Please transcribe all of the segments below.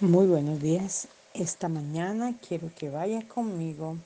Muy buenos días. Esta mañana quiero que vayas conmigo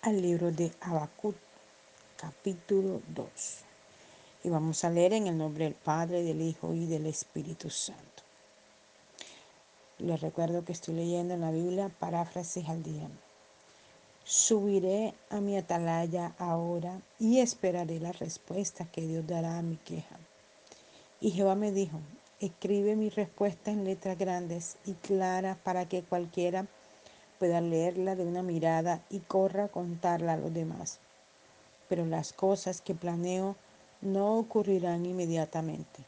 al libro de Habacuc, capítulo 2. Y vamos a leer en el nombre del Padre, del Hijo y del Espíritu Santo. Les recuerdo que estoy leyendo en la Biblia paráfrasis al día. Subiré a mi atalaya ahora y esperaré la respuesta que Dios dará a mi queja. Y Jehová me dijo, escribe mi respuesta en letras grandes y claras para que cualquiera pueda leerla de una mirada y corra a contarla a los demás. Pero las cosas que planeo no ocurrirán inmediatamente.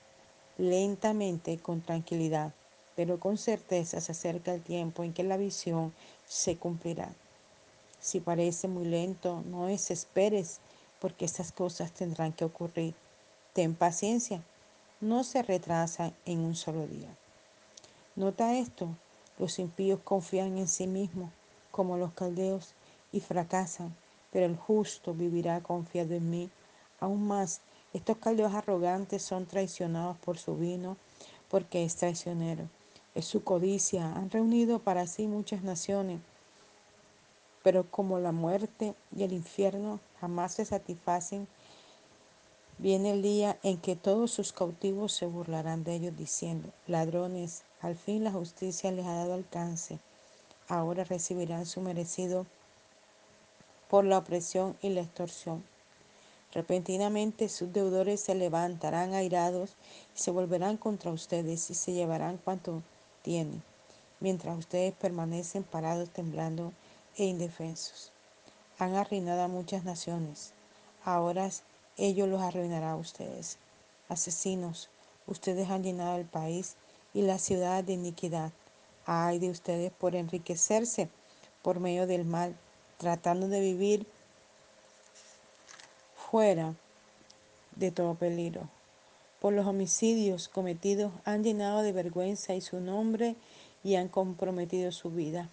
Lentamente, con tranquilidad, pero con certeza se acerca el tiempo en que la visión se cumplirá. Si parece muy lento, no desesperes, porque estas cosas tendrán que ocurrir. Ten paciencia no se retrasa en un solo día. Nota esto, los impíos confían en sí mismos como los caldeos y fracasan, pero el justo vivirá confiado en mí. Aún más, estos caldeos arrogantes son traicionados por su vino, porque es traicionero. Es su codicia. Han reunido para sí muchas naciones, pero como la muerte y el infierno jamás se satisfacen, Viene el día en que todos sus cautivos se burlarán de ellos diciendo, ladrones, al fin la justicia les ha dado alcance, ahora recibirán su merecido por la opresión y la extorsión. Repentinamente sus deudores se levantarán airados y se volverán contra ustedes y se llevarán cuanto tienen, mientras ustedes permanecen parados temblando e indefensos. Han arruinado a muchas naciones. Ahora ellos los arruinará a ustedes. Asesinos, ustedes han llenado el país y la ciudad de iniquidad. Ay de ustedes por enriquecerse por medio del mal, tratando de vivir fuera de todo peligro. Por los homicidios cometidos han llenado de vergüenza y su nombre y han comprometido su vida.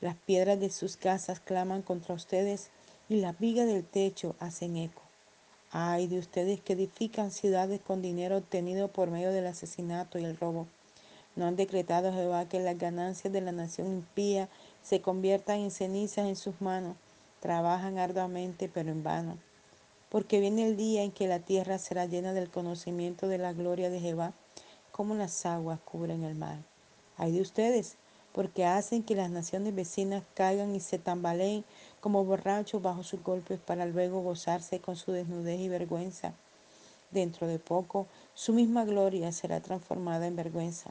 Las piedras de sus casas claman contra ustedes y las vigas del techo hacen eco. Ay de ustedes que edifican ciudades con dinero obtenido por medio del asesinato y el robo. ¿No han decretado Jehová que las ganancias de la nación impía se conviertan en cenizas en sus manos? Trabajan arduamente, pero en vano. Porque viene el día en que la tierra será llena del conocimiento de la gloria de Jehová, como las aguas cubren el mar. Ay de ustedes, porque hacen que las naciones vecinas caigan y se tambaleen como borrachos bajo sus golpes para luego gozarse con su desnudez y vergüenza. Dentro de poco, su misma gloria será transformada en vergüenza.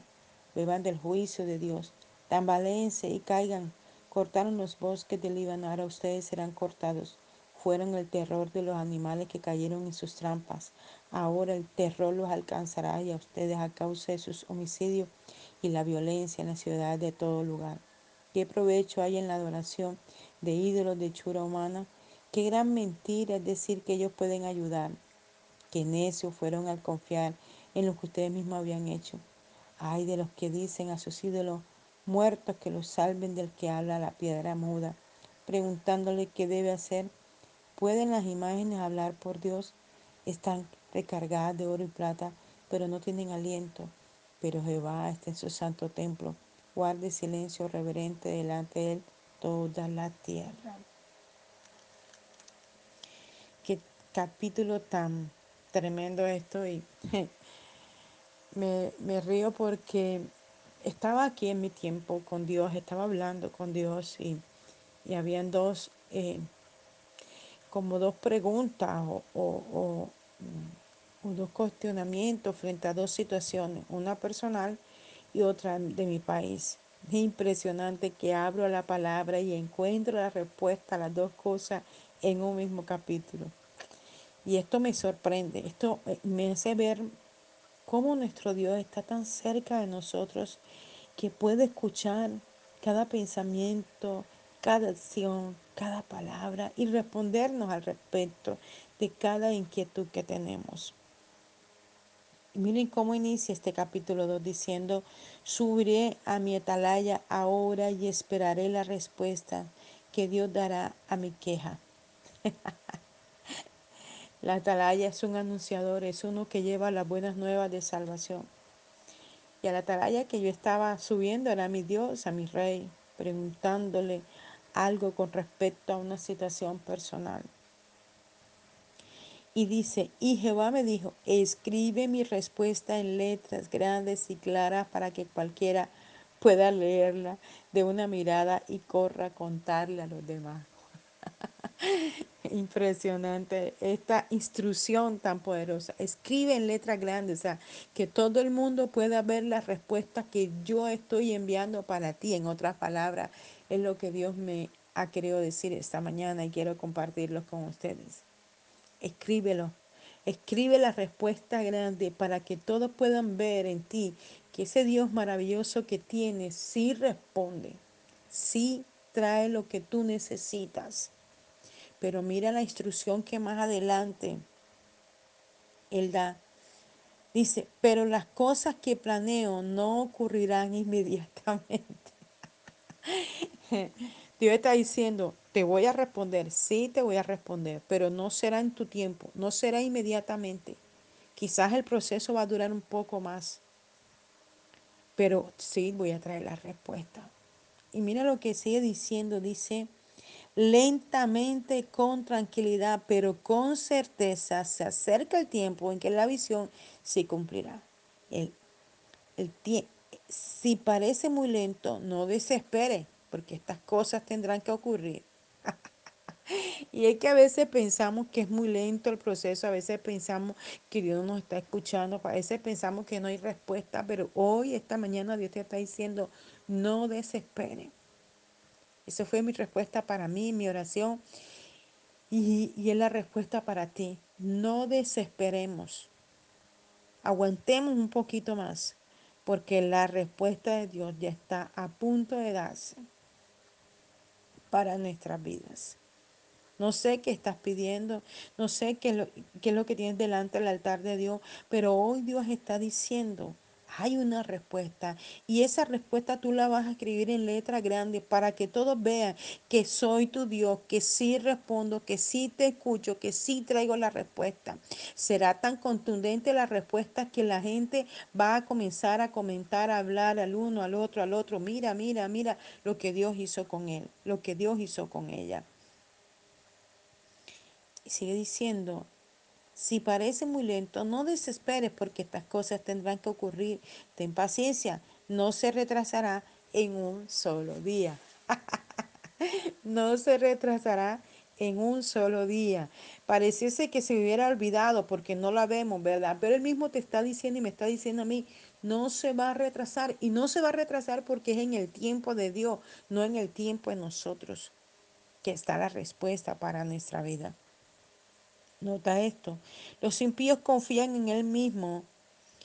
Beban del juicio de Dios, tambaleense y caigan. Cortaron los bosques del Líbano, ahora ustedes serán cortados. Fueron el terror de los animales que cayeron en sus trampas. Ahora el terror los alcanzará y a ustedes a causa de sus homicidios y la violencia en la ciudad de todo lugar. ¿Qué provecho hay en la adoración de ídolos de chura humana? Qué gran mentira es decir que ellos pueden ayudar. Qué necios fueron al confiar en lo que ustedes mismos habían hecho. Ay de los que dicen a sus ídolos muertos que los salven del que habla la piedra muda, preguntándole qué debe hacer. ¿Pueden las imágenes hablar por Dios? Están recargadas de oro y plata, pero no tienen aliento. Pero Jehová está en su santo templo guarde silencio reverente delante de él toda la tierra. Qué capítulo tan tremendo esto y me, me, río porque estaba aquí en mi tiempo con Dios, estaba hablando con Dios y, y dos, eh, como dos preguntas o, o, o dos cuestionamientos frente a dos situaciones, una personal y otra de mi país. Es impresionante que abro la palabra y encuentro la respuesta a las dos cosas en un mismo capítulo. Y esto me sorprende, esto me hace ver cómo nuestro Dios está tan cerca de nosotros que puede escuchar cada pensamiento, cada acción, cada palabra y respondernos al respecto de cada inquietud que tenemos. Miren cómo inicia este capítulo 2 diciendo, subiré a mi atalaya ahora y esperaré la respuesta que Dios dará a mi queja. la atalaya es un anunciador, es uno que lleva las buenas nuevas de salvación. Y a la atalaya que yo estaba subiendo era mi Dios, a mi rey, preguntándole algo con respecto a una situación personal. Y dice, y Jehová me dijo, escribe mi respuesta en letras grandes y claras para que cualquiera pueda leerla de una mirada y corra a contarle a los demás. Impresionante esta instrucción tan poderosa. Escribe en letras grandes, o sea, que todo el mundo pueda ver la respuesta que yo estoy enviando para ti. En otras palabras, es lo que Dios me ha querido decir esta mañana y quiero compartirlo con ustedes escríbelo. Escribe la respuesta grande para que todos puedan ver en ti que ese Dios maravilloso que tienes sí responde, sí trae lo que tú necesitas. Pero mira la instrucción que más adelante Él da. Dice, pero las cosas que planeo no ocurrirán inmediatamente. Dios está diciendo, te voy a responder, sí te voy a responder, pero no será en tu tiempo, no será inmediatamente. Quizás el proceso va a durar un poco más, pero sí voy a traer la respuesta. Y mira lo que sigue diciendo, dice, lentamente, con tranquilidad, pero con certeza, se acerca el tiempo en que la visión se cumplirá. El, el si parece muy lento, no desespere porque estas cosas tendrán que ocurrir. y es que a veces pensamos que es muy lento el proceso, a veces pensamos que Dios no nos está escuchando, a veces pensamos que no hay respuesta, pero hoy, esta mañana, Dios te está diciendo, no desespere. Esa fue mi respuesta para mí, mi oración. Y, y es la respuesta para ti. No desesperemos. Aguantemos un poquito más, porque la respuesta de Dios ya está a punto de darse para nuestras vidas. No sé qué estás pidiendo, no sé qué es, lo, es lo que tienes delante del altar de Dios, pero hoy Dios está diciendo, hay una respuesta y esa respuesta tú la vas a escribir en letra grande para que todos vean que soy tu Dios, que sí respondo, que sí te escucho, que sí traigo la respuesta. Será tan contundente la respuesta que la gente va a comenzar a comentar, a hablar al uno, al otro, al otro. Mira, mira, mira lo que Dios hizo con él, lo que Dios hizo con ella. Y sigue diciendo, si parece muy lento, no desesperes porque estas cosas tendrán que ocurrir. Ten paciencia, no se retrasará en un solo día. no se retrasará en un solo día. Pareciese que se hubiera olvidado porque no la vemos, ¿verdad? Pero él mismo te está diciendo y me está diciendo a mí, no se va a retrasar. Y no se va a retrasar porque es en el tiempo de Dios, no en el tiempo de nosotros, que está la respuesta para nuestra vida. Nota esto. Los impíos confían en él mismo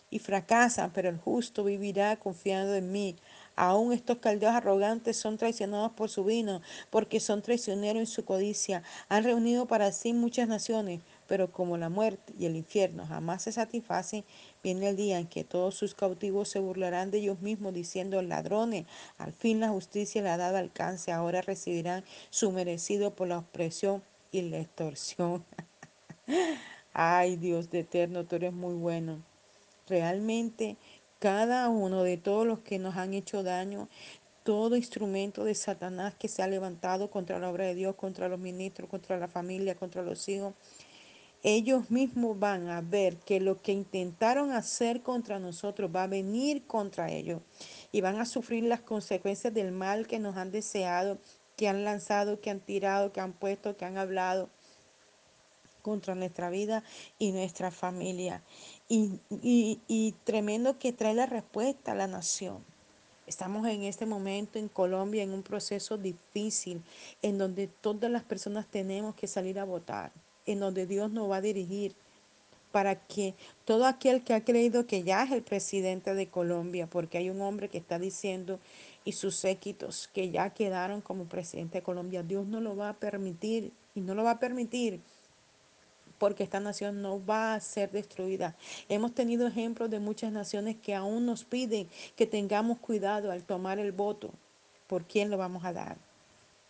y fracasan, pero el justo vivirá confiando en mí. Aún estos caldeos arrogantes son traicionados por su vino, porque son traicioneros en su codicia. Han reunido para sí muchas naciones, pero como la muerte y el infierno jamás se satisfacen, viene el día en que todos sus cautivos se burlarán de ellos mismos, diciendo, ladrones, al fin la justicia le ha dado alcance, ahora recibirán su merecido por la opresión y la extorsión. Ay, Dios de eterno, tú eres muy bueno. Realmente, cada uno de todos los que nos han hecho daño, todo instrumento de Satanás que se ha levantado contra la obra de Dios, contra los ministros, contra la familia, contra los hijos, ellos mismos van a ver que lo que intentaron hacer contra nosotros va a venir contra ellos y van a sufrir las consecuencias del mal que nos han deseado, que han lanzado, que han tirado, que han puesto, que han hablado contra nuestra vida y nuestra familia. Y, tremendo que trae la respuesta a la nación. Estamos en este momento en Colombia en un proceso difícil en donde todas las personas tenemos que salir a votar, en donde Dios nos va a dirigir para que todo aquel que ha creído que ya es el presidente de Colombia, porque hay un hombre que está diciendo y sus séquitos que ya quedaron como presidente de Colombia, Dios no lo va a permitir y no lo va a permitir porque esta nación no va a ser destruida. Hemos tenido ejemplos de muchas naciones que aún nos piden que tengamos cuidado al tomar el voto. ¿Por quién lo vamos a dar?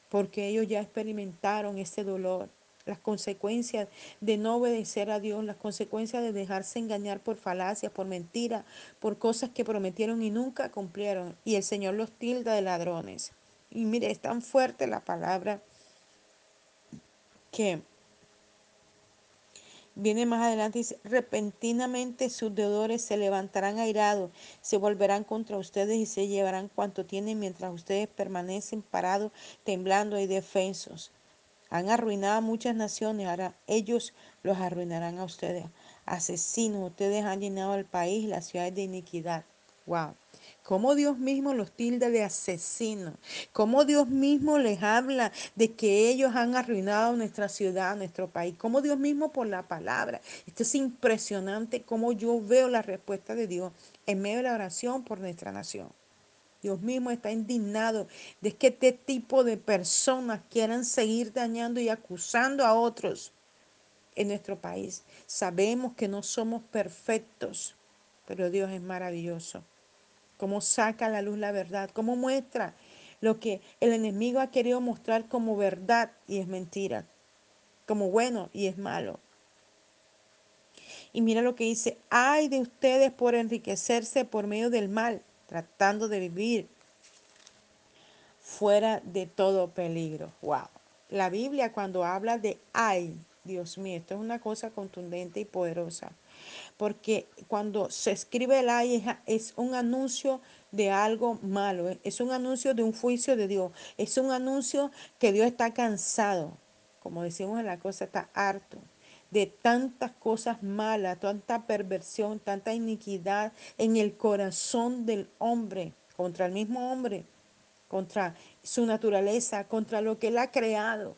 Porque ellos ya experimentaron ese dolor. las consecuencias de no obedecer a Dios, las consecuencias de dejarse engañar por falacias, por mentiras, por cosas que prometieron y nunca cumplieron. Y el Señor los tilda de ladrones. Y mire, es tan fuerte la palabra que Viene más adelante, dice, repentinamente sus deudores se levantarán airados, se volverán contra ustedes y se llevarán cuanto tienen mientras ustedes permanecen parados, temblando y defensos. Han arruinado a muchas naciones, ahora ellos los arruinarán a ustedes. Asesinos, ustedes han llenado el país, las ciudades de iniquidad. Wow. Cómo Dios mismo los tilda de asesinos. Cómo Dios mismo les habla de que ellos han arruinado nuestra ciudad, nuestro país. Cómo Dios mismo por la palabra. Esto es impresionante cómo yo veo la respuesta de Dios en medio de la oración por nuestra nación. Dios mismo está indignado de que este tipo de personas quieran seguir dañando y acusando a otros en nuestro país. Sabemos que no somos perfectos, pero Dios es maravilloso cómo saca a la luz la verdad, cómo muestra lo que el enemigo ha querido mostrar como verdad y es mentira, como bueno y es malo. Y mira lo que dice, ay de ustedes por enriquecerse por medio del mal, tratando de vivir fuera de todo peligro. Wow. La Biblia cuando habla de ay, Dios mío, esto es una cosa contundente y poderosa porque cuando se escribe la hija es un anuncio de algo malo, ¿eh? es un anuncio de un juicio de Dios, es un anuncio que Dios está cansado, como decimos en la cosa, está harto de tantas cosas malas, tanta perversión, tanta iniquidad en el corazón del hombre, contra el mismo hombre, contra su naturaleza, contra lo que él ha creado.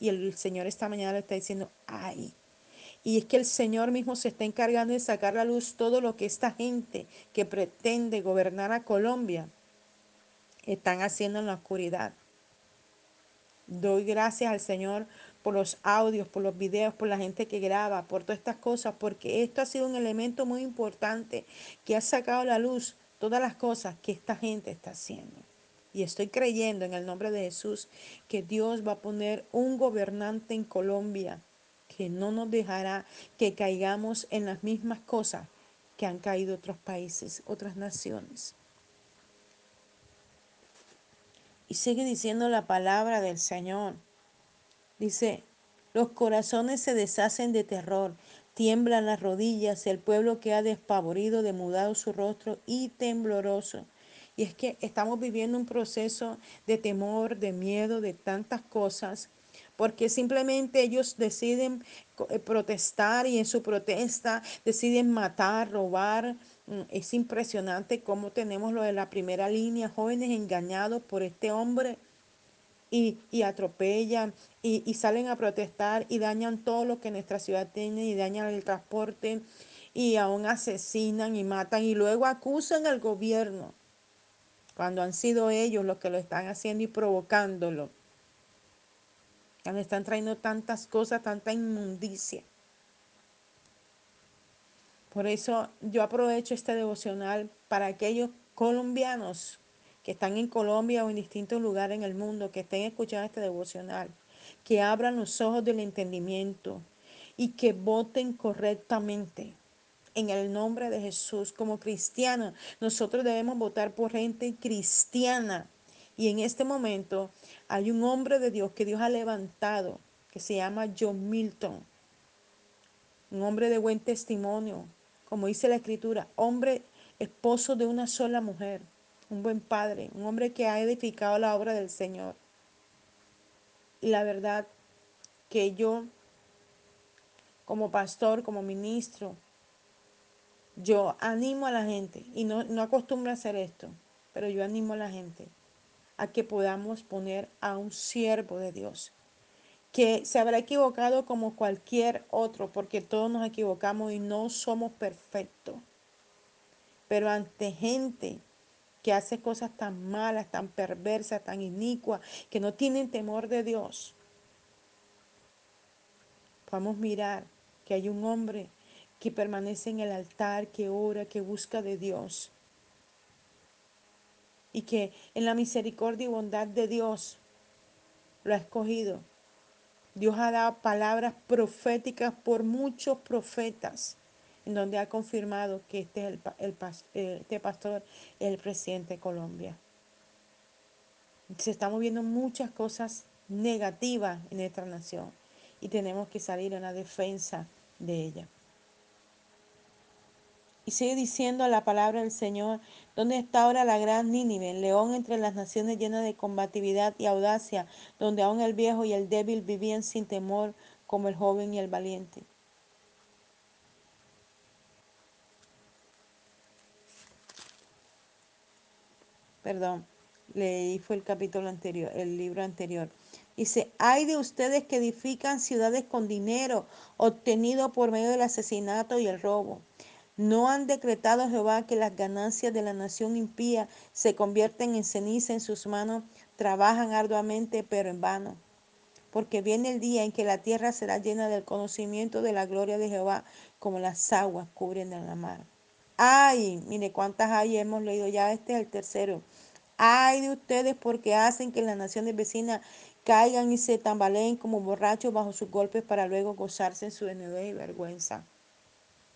Y el Señor esta mañana le está diciendo, ay, y es que el Señor mismo se está encargando de sacar a la luz todo lo que esta gente que pretende gobernar a Colombia están haciendo en la oscuridad. Doy gracias al Señor por los audios, por los videos, por la gente que graba, por todas estas cosas, porque esto ha sido un elemento muy importante que ha sacado a la luz todas las cosas que esta gente está haciendo. Y estoy creyendo en el nombre de Jesús que Dios va a poner un gobernante en Colombia que no nos dejará que caigamos en las mismas cosas que han caído otros países, otras naciones. Y sigue diciendo la palabra del Señor. Dice, los corazones se deshacen de terror, tiemblan las rodillas, el pueblo que ha despavorido, demudado su rostro y tembloroso. Y es que estamos viviendo un proceso de temor, de miedo, de tantas cosas porque simplemente ellos deciden eh, protestar y en su protesta deciden matar, robar. Mm, es impresionante cómo tenemos lo de la primera línea, jóvenes engañados por este hombre y, atropellan y, y, salen a protestar y dañan todo lo que nuestra ciudad tiene y dañan el transporte y aún asesinan y matan y luego acusan al gobierno cuando han sido ellos los que lo están haciendo y provocándolo. Me están trayendo tantas cosas, tanta inmundicia. Por eso yo aprovecho este devocional para aquellos colombianos que están en Colombia o en distintos lugares en el mundo, que estén escuchando este devocional, que abran los ojos del entendimiento y que voten correctamente. En el nombre de Jesús, como cristianos, nosotros debemos votar por gente cristiana. Y en este momento hay un hombre de Dios que Dios ha levantado, que se llama John Milton. Un hombre de buen testimonio, como dice la escritura, hombre esposo de una sola mujer, un buen padre, un hombre que ha edificado la obra del Señor. Y la verdad que yo, como pastor, como ministro, yo animo a la gente, y no, no acostumbro a hacer esto, pero yo animo a la gente a que podamos poner a un siervo de Dios, que se habrá equivocado como cualquier otro, porque todos nos equivocamos y no somos perfectos. Pero ante gente que hace cosas tan malas, tan perversas, tan inicuas, que no tienen temor de Dios, podemos mirar que hay un hombre que permanece en el altar, que ora, que busca de Dios y que en la misericordia y bondad de Dios lo ha escogido Dios ha dado palabras proféticas por muchos profetas, en donde ha confirmado que este, es el, el, eh, este pastor es el presidente de Colombia. Se están viendo muchas cosas negativas en nuestra nación y tenemos que salir en la defensa de ella. Y sigue diciendo la palabra del Señor, ¿dónde está ahora la gran Nínive, león entre las naciones llena de combatividad y audacia, donde aún el viejo y el débil vivían sin temor como el joven y el valiente? Perdón, leí fue el capítulo anterior, el libro anterior. Dice, hay de ustedes que edifican ciudades con dinero obtenido por medio del asesinato y el robo ¿No han decretado Jehová que las ganancias de la nación impía se convierten en ceniza en sus manos? Trabajan arduamente, pero en vano. Porque viene el día en que la tierra será llena del conocimiento de la gloria de Jehová, como las aguas cubren la mar. Ay, mire cuántas hay hemos leído ya, este es el tercero. Ay de ustedes porque hacen que las naciones vecinas caigan y se tambaleen como borrachos bajo sus golpes para luego gozarse en su desnudez y vergüenza.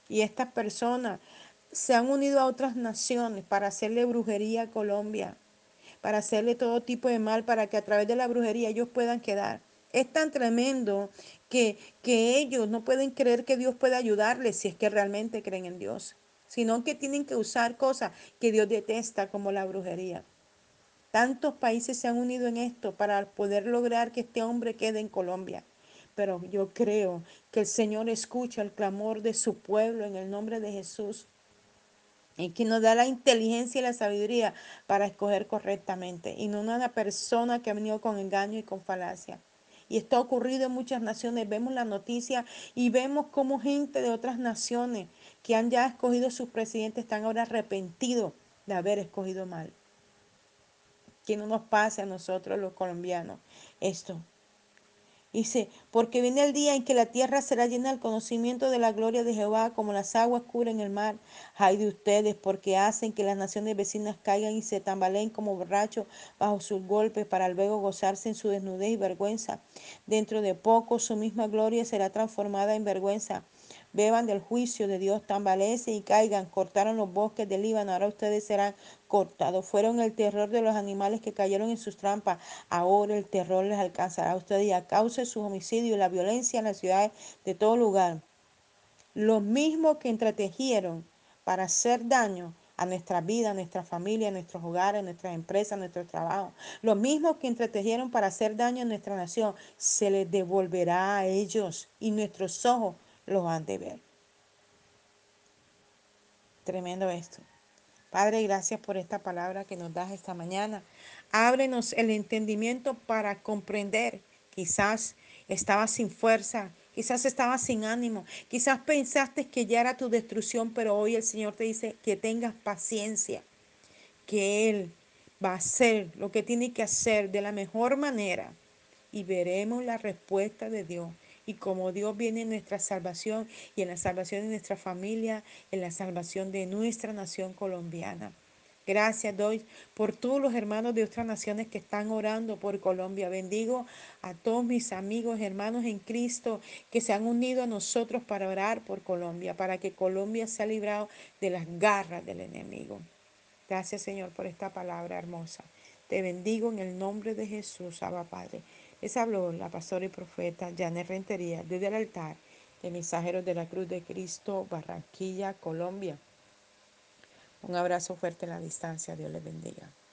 Y estas personas se han unido a otras naciones para hacerle brujería a Colombia, para hacerle todo tipo de mal, para que a través de la brujería ellos puedan quedar. Es tan tremendo que, que ellos no pueden creer que Dios puede ayudarles si es que realmente creen en Dios, sino que tienen que usar cosas que Dios detesta como la brujería. Tantos países se han unido en esto para poder lograr que este hombre quede en Colombia pero yo creo que el Señor escucha el clamor de su pueblo en el nombre de Jesús. Y que nos da la inteligencia y la sabiduría para escoger correctamente. Y no una persona que ha venido con engaño y con falacia. Y esto ha ocurrido en muchas naciones. Vemos la noticia y vemos cómo gente de otras naciones que han ya escogido sus presidentes están ahora arrepentidos de haber escogido mal. Que no nos pase a nosotros los colombianos esto. Dice, porque viene el día en que la tierra será llena del conocimiento de la gloria de Jehová, como las aguas cubren el mar. Hay de ustedes, porque hacen que las naciones vecinas caigan y se tambaleen como borrachos bajo sus golpes, para luego gozarse en su desnudez y vergüenza. Dentro de poco su misma gloria será transformada en vergüenza beban del juicio de Dios, tambalecen y caigan, cortaron los bosques del Líbano, ahora ustedes serán cortados. Fueron el terror de los animales que cayeron en sus trampas, ahora el terror les alcanzará a ustedes y a causa de sus homicidios y la violencia en las ciudades de todo lugar. Los mismos que entretejieron para hacer daño a nuestra vida, a nuestra familia, a nuestros hogares, a nuestras empresas, a nuestro trabajo. Los mismos que entretejieron para hacer daño a nuestra nación, se les devolverá a ellos y nuestros ojos los han de ver. Tremendo esto. Padre, gracias por esta palabra que nos das esta mañana. Ábrenos el entendimiento para comprender. Quizás estabas sin fuerza, quizás estabas sin ánimo, quizás pensaste que ya era tu destrucción, pero hoy el Señor te dice que tengas paciencia, que Él va a hacer lo que tiene que hacer de la mejor manera y veremos la respuesta de Dios y como Dios viene en nuestra salvación y en la salvación de nuestra familia, en la salvación de nuestra nación colombiana. Gracias doy por todos los hermanos de otras naciones que están orando por Colombia. Bendigo a todos mis amigos, hermanos en Cristo que se han unido a nosotros para orar por Colombia, para que Colombia sea librado de las garras del enemigo. Gracias Señor por esta palabra hermosa. Te bendigo en el nombre de Jesús, Abba Padre. Les habló la pastora y profeta Janet Rentería desde el altar de Mensajeros de la Cruz de Cristo, Barranquilla, Colombia. Un abrazo fuerte en la distancia. Dios les bendiga.